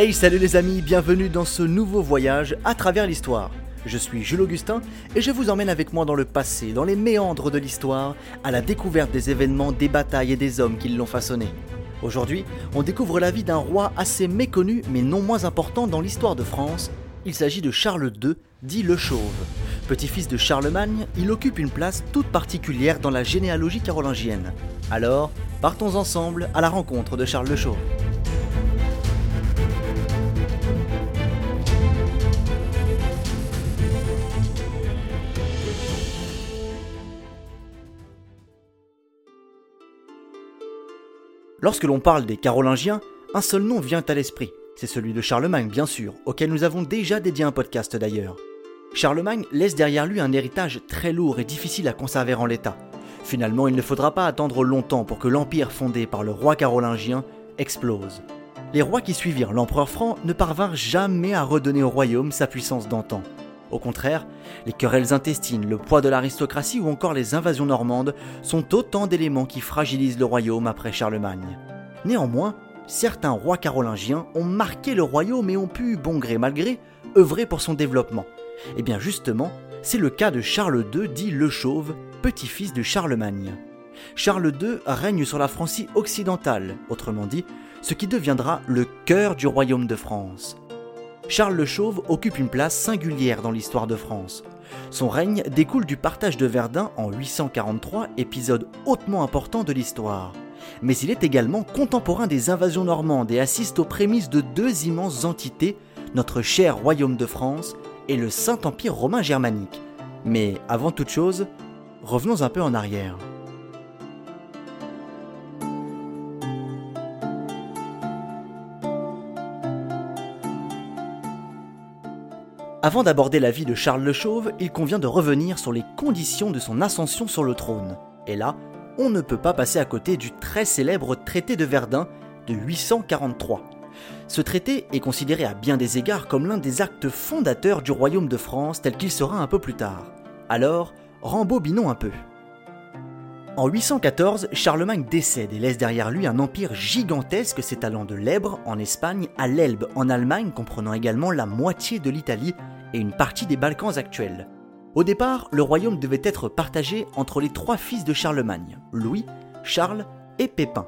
Hey salut les amis, bienvenue dans ce nouveau voyage à travers l'histoire. Je suis Jules Augustin et je vous emmène avec moi dans le passé, dans les méandres de l'histoire, à la découverte des événements, des batailles et des hommes qui l'ont façonné. Aujourd'hui, on découvre la vie d'un roi assez méconnu mais non moins important dans l'histoire de France. Il s'agit de Charles II, dit le Chauve. Petit-fils de Charlemagne, il occupe une place toute particulière dans la généalogie carolingienne. Alors, partons ensemble à la rencontre de Charles le Chauve. Lorsque l'on parle des Carolingiens, un seul nom vient à l'esprit. C'est celui de Charlemagne, bien sûr, auquel nous avons déjà dédié un podcast d'ailleurs. Charlemagne laisse derrière lui un héritage très lourd et difficile à conserver en l'état. Finalement, il ne faudra pas attendre longtemps pour que l'empire fondé par le roi carolingien explose. Les rois qui suivirent l'empereur franc ne parvinrent jamais à redonner au royaume sa puissance d'antan. Au contraire, les querelles intestines, le poids de l'aristocratie ou encore les invasions normandes sont autant d'éléments qui fragilisent le royaume après Charlemagne. Néanmoins, certains rois carolingiens ont marqué le royaume et ont pu, bon gré mal gré, œuvrer pour son développement. Et eh bien justement, c'est le cas de Charles II dit le Chauve, petit-fils de Charlemagne. Charles II règne sur la Francie occidentale, autrement dit, ce qui deviendra le cœur du royaume de France. Charles le Chauve occupe une place singulière dans l'histoire de France. Son règne découle du partage de Verdun en 843, épisode hautement important de l'histoire. Mais il est également contemporain des invasions normandes et assiste aux prémices de deux immenses entités, notre cher royaume de France et le Saint-Empire romain germanique. Mais avant toute chose, revenons un peu en arrière. Avant d'aborder la vie de Charles le Chauve, il convient de revenir sur les conditions de son ascension sur le trône. Et là, on ne peut pas passer à côté du très célèbre traité de Verdun de 843. Ce traité est considéré à bien des égards comme l'un des actes fondateurs du royaume de France tel qu'il sera un peu plus tard. Alors, rembobinons un peu. En 814, Charlemagne décède et laisse derrière lui un empire gigantesque s'étalant de l'Ebre en Espagne à l'Elbe en Allemagne, comprenant également la moitié de l'Italie et une partie des Balkans actuels. Au départ, le royaume devait être partagé entre les trois fils de Charlemagne, Louis, Charles et Pépin.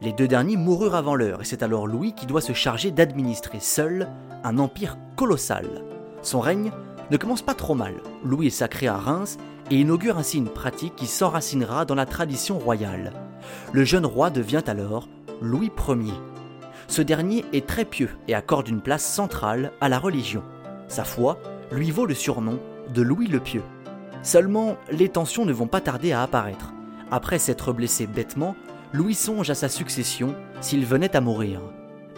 Les deux derniers moururent avant l'heure et c'est alors Louis qui doit se charger d'administrer seul un empire colossal. Son règne ne commence pas trop mal. Louis est sacré à Reims et inaugure ainsi une pratique qui s'enracinera dans la tradition royale. Le jeune roi devient alors Louis Ier. Ce dernier est très pieux et accorde une place centrale à la religion. Sa foi lui vaut le surnom de Louis le Pieux. Seulement, les tensions ne vont pas tarder à apparaître. Après s'être blessé bêtement, Louis songe à sa succession s'il venait à mourir.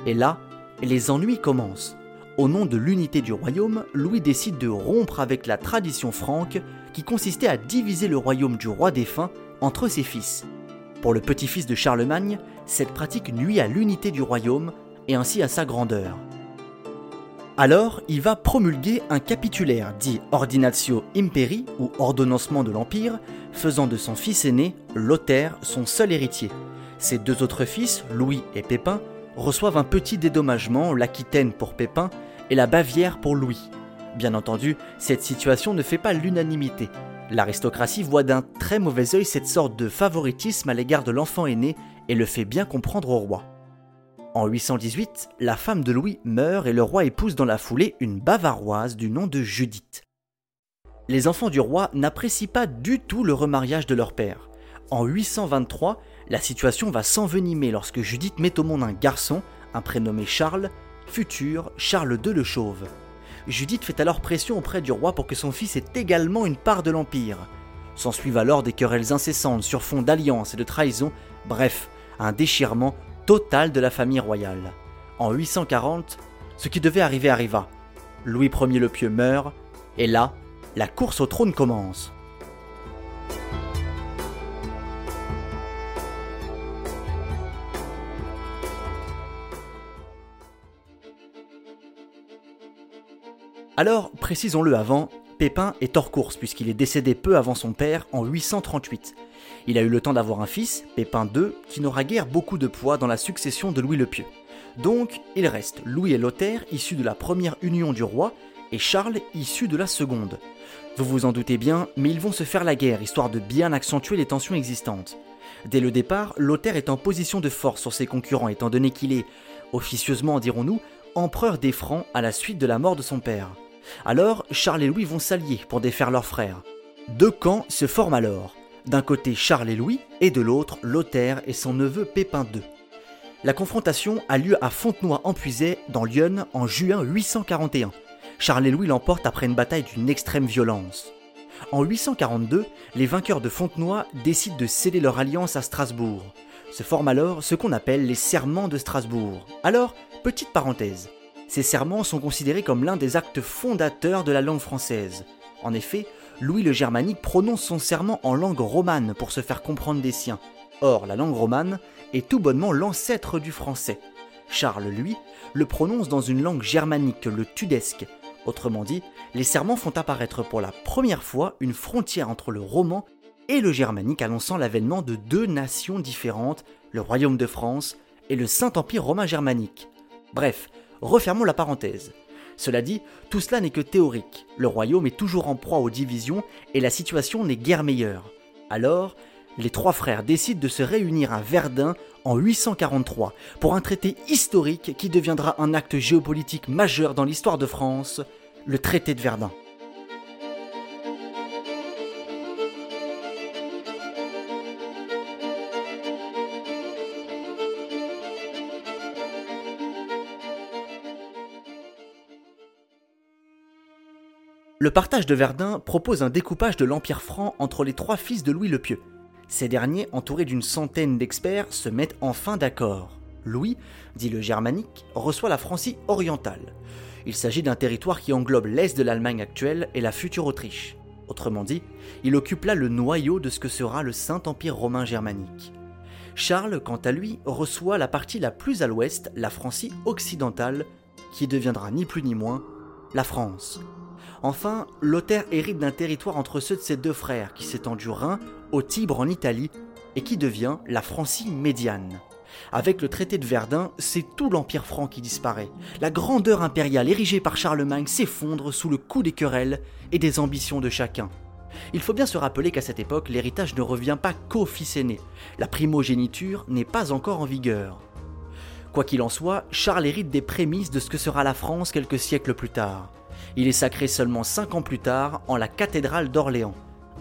Et là, les ennuis commencent. Au nom de l'unité du royaume, Louis décide de rompre avec la tradition franque qui consistait à diviser le royaume du roi défunt entre ses fils. Pour le petit-fils de Charlemagne, cette pratique nuit à l'unité du royaume et ainsi à sa grandeur. Alors, il va promulguer un capitulaire dit Ordinatio Imperi ou ordonnancement de l'Empire, faisant de son fils aîné, Lothaire, son seul héritier. Ses deux autres fils, Louis et Pépin, reçoivent un petit dédommagement, l'Aquitaine pour Pépin et la Bavière pour Louis. Bien entendu, cette situation ne fait pas l'unanimité. L'aristocratie voit d'un très mauvais œil cette sorte de favoritisme à l'égard de l'enfant aîné et le fait bien comprendre au roi. En 818, la femme de Louis meurt et le roi épouse dans la foulée une bavaroise du nom de Judith. Les enfants du roi n'apprécient pas du tout le remariage de leur père. En 823, la situation va s'envenimer lorsque Judith met au monde un garçon, un prénommé Charles, futur Charles II le Chauve. Judith fait alors pression auprès du roi pour que son fils ait également une part de l'Empire. S'ensuivent alors des querelles incessantes sur fond d'alliance et de trahison, bref, un déchirement total de la famille royale. En 840, ce qui devait arriver arriva. Louis Ier le Pieux meurt, et là, la course au trône commence. Alors, précisons-le avant, Pépin est hors course puisqu'il est décédé peu avant son père en 838. Il a eu le temps d'avoir un fils, Pépin II, qui n'aura guère beaucoup de poids dans la succession de Louis le Pieux. Donc, il reste Louis et Lothaire, issus de la première union du roi, et Charles, issu de la seconde. Vous vous en doutez bien, mais ils vont se faire la guerre, histoire de bien accentuer les tensions existantes. Dès le départ, Lothaire est en position de force sur ses concurrents, étant donné qu'il est, officieusement dirons-nous, empereur des Francs à la suite de la mort de son père. Alors, Charles et Louis vont s'allier pour défaire leurs frères. Deux camps se forment alors. D'un côté Charles et Louis, et de l'autre Lothaire et son neveu Pépin II. La confrontation a lieu à Fontenoy en Puisay, dans l'Yonne, en juin 841. Charles et Louis l'emportent après une bataille d'une extrême violence. En 842, les vainqueurs de Fontenoy décident de sceller leur alliance à Strasbourg. Se forment alors ce qu'on appelle les serments de Strasbourg. Alors, petite parenthèse, ces serments sont considérés comme l'un des actes fondateurs de la langue française. En effet, Louis le Germanique prononce son serment en langue romane pour se faire comprendre des siens. Or, la langue romane est tout bonnement l'ancêtre du français. Charles, lui, le prononce dans une langue germanique, le tudesque. Autrement dit, les serments font apparaître pour la première fois une frontière entre le roman et le germanique annonçant l'avènement de deux nations différentes, le royaume de France et le Saint-Empire romain germanique. Bref, refermons la parenthèse. Cela dit, tout cela n'est que théorique. Le royaume est toujours en proie aux divisions et la situation n'est guère meilleure. Alors, les trois frères décident de se réunir à Verdun en 843 pour un traité historique qui deviendra un acte géopolitique majeur dans l'histoire de France, le traité de Verdun. Le partage de Verdun propose un découpage de l'Empire franc entre les trois fils de Louis le Pieux. Ces derniers, entourés d'une centaine d'experts, se mettent enfin d'accord. Louis, dit le germanique, reçoit la Francie orientale. Il s'agit d'un territoire qui englobe l'est de l'Allemagne actuelle et la future Autriche. Autrement dit, il occupe là le noyau de ce que sera le Saint-Empire romain germanique. Charles, quant à lui, reçoit la partie la plus à l'ouest, la Francie occidentale, qui deviendra ni plus ni moins la France. Enfin, Lothaire hérite d'un territoire entre ceux de ses deux frères qui s'étend du Rhin au Tibre en Italie et qui devient la Francie médiane. Avec le traité de Verdun, c'est tout l'empire franc qui disparaît. La grandeur impériale érigée par Charlemagne s'effondre sous le coup des querelles et des ambitions de chacun. Il faut bien se rappeler qu'à cette époque, l'héritage ne revient pas qu'au fils aîné. La primogéniture n'est pas encore en vigueur. Quoi qu'il en soit, Charles hérite des prémices de ce que sera la France quelques siècles plus tard. Il est sacré seulement cinq ans plus tard en la cathédrale d'Orléans.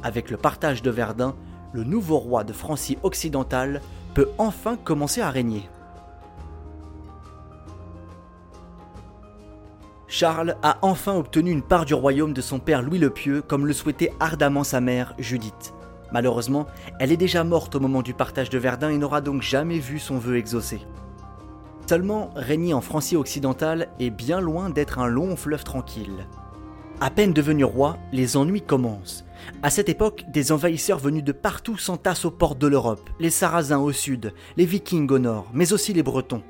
Avec le partage de Verdun, le nouveau roi de Francie occidentale peut enfin commencer à régner. Charles a enfin obtenu une part du royaume de son père Louis le Pieux comme le souhaitait ardemment sa mère Judith. Malheureusement, elle est déjà morte au moment du partage de Verdun et n'aura donc jamais vu son vœu exaucé. Seulement, régner en Francie occidentale est bien loin d'être un long fleuve tranquille. À peine devenu roi, les ennuis commencent. À cette époque, des envahisseurs venus de partout s'entassent aux portes de l'Europe, les Sarrasins au sud, les Vikings au nord, mais aussi les Bretons.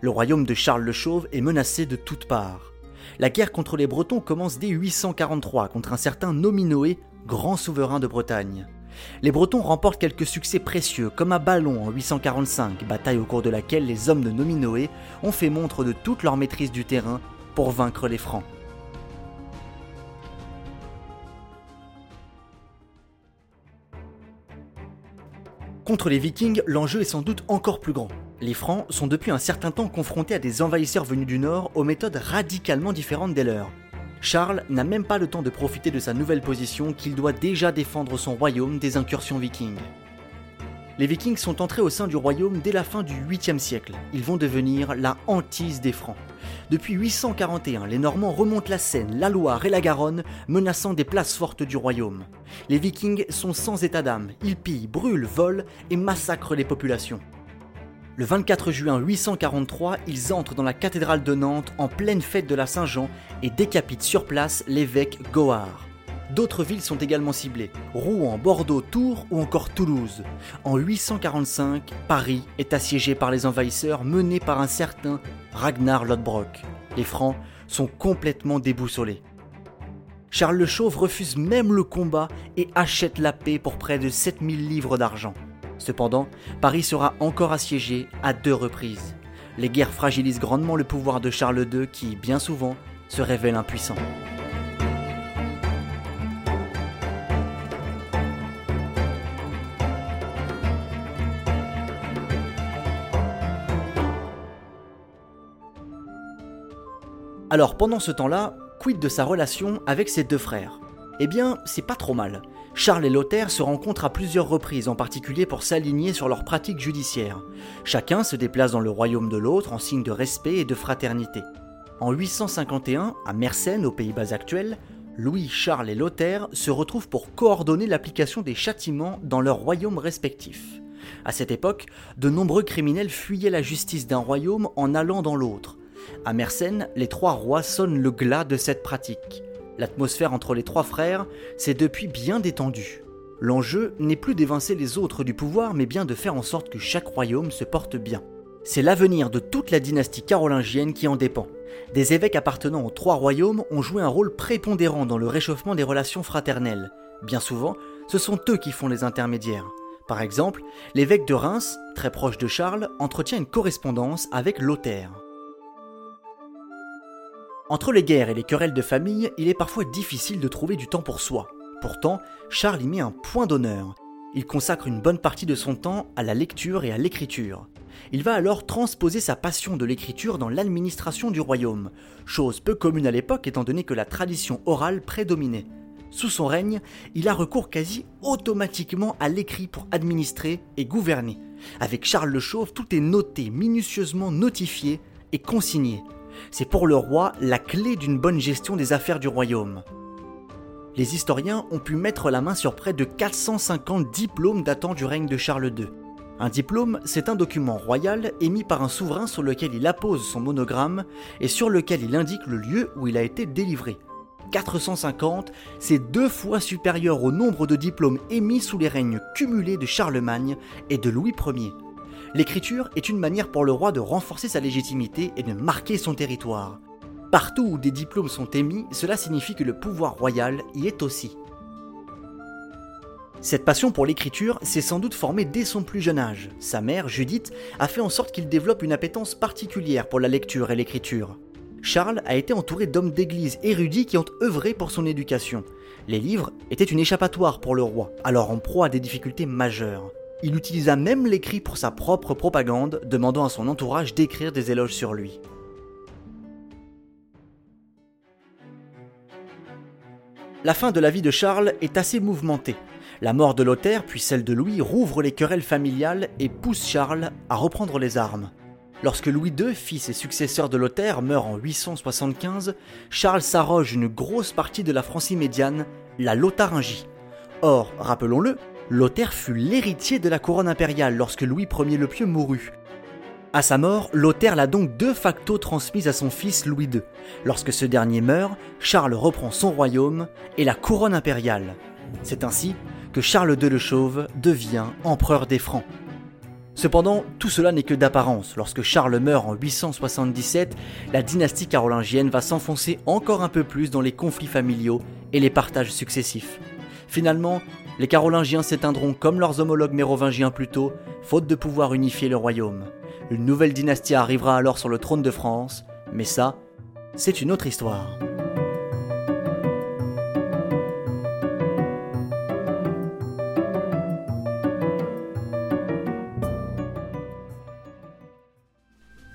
Le royaume de Charles le Chauve est menacé de toutes parts. La guerre contre les Bretons commence dès 843 contre un certain Nominoé, grand souverain de Bretagne. Les Bretons remportent quelques succès précieux, comme à Ballon en 845, bataille au cours de laquelle les hommes de Nominoé ont fait montre de toute leur maîtrise du terrain pour vaincre les Francs. Contre les Vikings, l'enjeu est sans doute encore plus grand. Les Francs sont depuis un certain temps confrontés à des envahisseurs venus du nord aux méthodes radicalement différentes des leurs. Charles n'a même pas le temps de profiter de sa nouvelle position qu'il doit déjà défendre son royaume des incursions vikings. Les vikings sont entrés au sein du royaume dès la fin du 8e siècle. Ils vont devenir la hantise des Francs. Depuis 841, les Normands remontent la Seine, la Loire et la Garonne, menaçant des places fortes du royaume. Les vikings sont sans état d'âme, ils pillent, brûlent, volent et massacrent les populations. Le 24 juin 843, ils entrent dans la cathédrale de Nantes en pleine fête de la Saint-Jean et décapitent sur place l'évêque Goard. D'autres villes sont également ciblées, Rouen, Bordeaux, Tours ou encore Toulouse. En 845, Paris est assiégé par les envahisseurs menés par un certain Ragnar Lodbrok. Les Francs sont complètement déboussolés. Charles le Chauve refuse même le combat et achète la paix pour près de 7000 livres d'argent. Cependant, Paris sera encore assiégé à deux reprises. Les guerres fragilisent grandement le pouvoir de Charles II qui, bien souvent, se révèle impuissant. Alors pendant ce temps-là, quid de sa relation avec ses deux frères? Eh bien, c'est pas trop mal. Charles et Lothaire se rencontrent à plusieurs reprises, en particulier pour s'aligner sur leurs pratiques judiciaires. Chacun se déplace dans le royaume de l'autre en signe de respect et de fraternité. En 851, à Mersenne, aux Pays-Bas actuels, Louis, Charles et Lothaire se retrouvent pour coordonner l'application des châtiments dans leurs royaumes respectifs. À cette époque, de nombreux criminels fuyaient la justice d'un royaume en allant dans l'autre. À Mersenne, les trois rois sonnent le glas de cette pratique. L'atmosphère entre les trois frères s'est depuis bien détendue. L'enjeu n'est plus d'évincer les autres du pouvoir, mais bien de faire en sorte que chaque royaume se porte bien. C'est l'avenir de toute la dynastie carolingienne qui en dépend. Des évêques appartenant aux trois royaumes ont joué un rôle prépondérant dans le réchauffement des relations fraternelles. Bien souvent, ce sont eux qui font les intermédiaires. Par exemple, l'évêque de Reims, très proche de Charles, entretient une correspondance avec Lothaire. Entre les guerres et les querelles de famille, il est parfois difficile de trouver du temps pour soi. Pourtant, Charles y met un point d'honneur. Il consacre une bonne partie de son temps à la lecture et à l'écriture. Il va alors transposer sa passion de l'écriture dans l'administration du royaume, chose peu commune à l'époque étant donné que la tradition orale prédominait. Sous son règne, il a recours quasi automatiquement à l'écrit pour administrer et gouverner. Avec Charles le Chauve, tout est noté, minutieusement notifié et consigné c'est pour le roi la clé d'une bonne gestion des affaires du royaume. Les historiens ont pu mettre la main sur près de 450 diplômes datant du règne de Charles II. Un diplôme, c'est un document royal émis par un souverain sur lequel il appose son monogramme et sur lequel il indique le lieu où il a été délivré. 450, c'est deux fois supérieur au nombre de diplômes émis sous les règnes cumulés de Charlemagne et de Louis Ier. L'écriture est une manière pour le roi de renforcer sa légitimité et de marquer son territoire. Partout où des diplômes sont émis, cela signifie que le pouvoir royal y est aussi. Cette passion pour l'écriture s'est sans doute formée dès son plus jeune âge. Sa mère, Judith, a fait en sorte qu'il développe une appétence particulière pour la lecture et l'écriture. Charles a été entouré d'hommes d'église érudits qui ont œuvré pour son éducation. Les livres étaient une échappatoire pour le roi, alors en proie à des difficultés majeures. Il utilisa même l'écrit pour sa propre propagande, demandant à son entourage d'écrire des éloges sur lui. La fin de la vie de Charles est assez mouvementée. La mort de Lothaire, puis celle de Louis, rouvre les querelles familiales et pousse Charles à reprendre les armes. Lorsque Louis II, fils et successeur de Lothaire, meurt en 875, Charles s'arroge une grosse partie de la France immédiane, la Lotharingie. Or, rappelons-le, Lothaire fut l'héritier de la couronne impériale lorsque Louis Ier le Pieux mourut. À sa mort, Lothaire l'a donc de facto transmise à son fils Louis II. Lorsque ce dernier meurt, Charles reprend son royaume et la couronne impériale. C'est ainsi que Charles II le Chauve devient empereur des Francs. Cependant, tout cela n'est que d'apparence. Lorsque Charles meurt en 877, la dynastie carolingienne va s'enfoncer encore un peu plus dans les conflits familiaux et les partages successifs. Finalement, les Carolingiens s'éteindront comme leurs homologues mérovingiens plus tôt, faute de pouvoir unifier le royaume. Une nouvelle dynastie arrivera alors sur le trône de France, mais ça, c'est une autre histoire.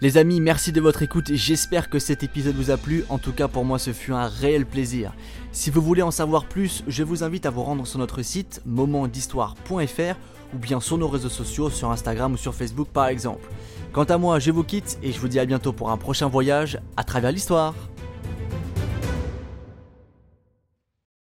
Les amis, merci de votre écoute. J'espère que cet épisode vous a plu. En tout cas, pour moi, ce fut un réel plaisir. Si vous voulez en savoir plus, je vous invite à vous rendre sur notre site momentdhistoire.fr ou bien sur nos réseaux sociaux, sur Instagram ou sur Facebook par exemple. Quant à moi, je vous quitte et je vous dis à bientôt pour un prochain voyage à travers l'histoire.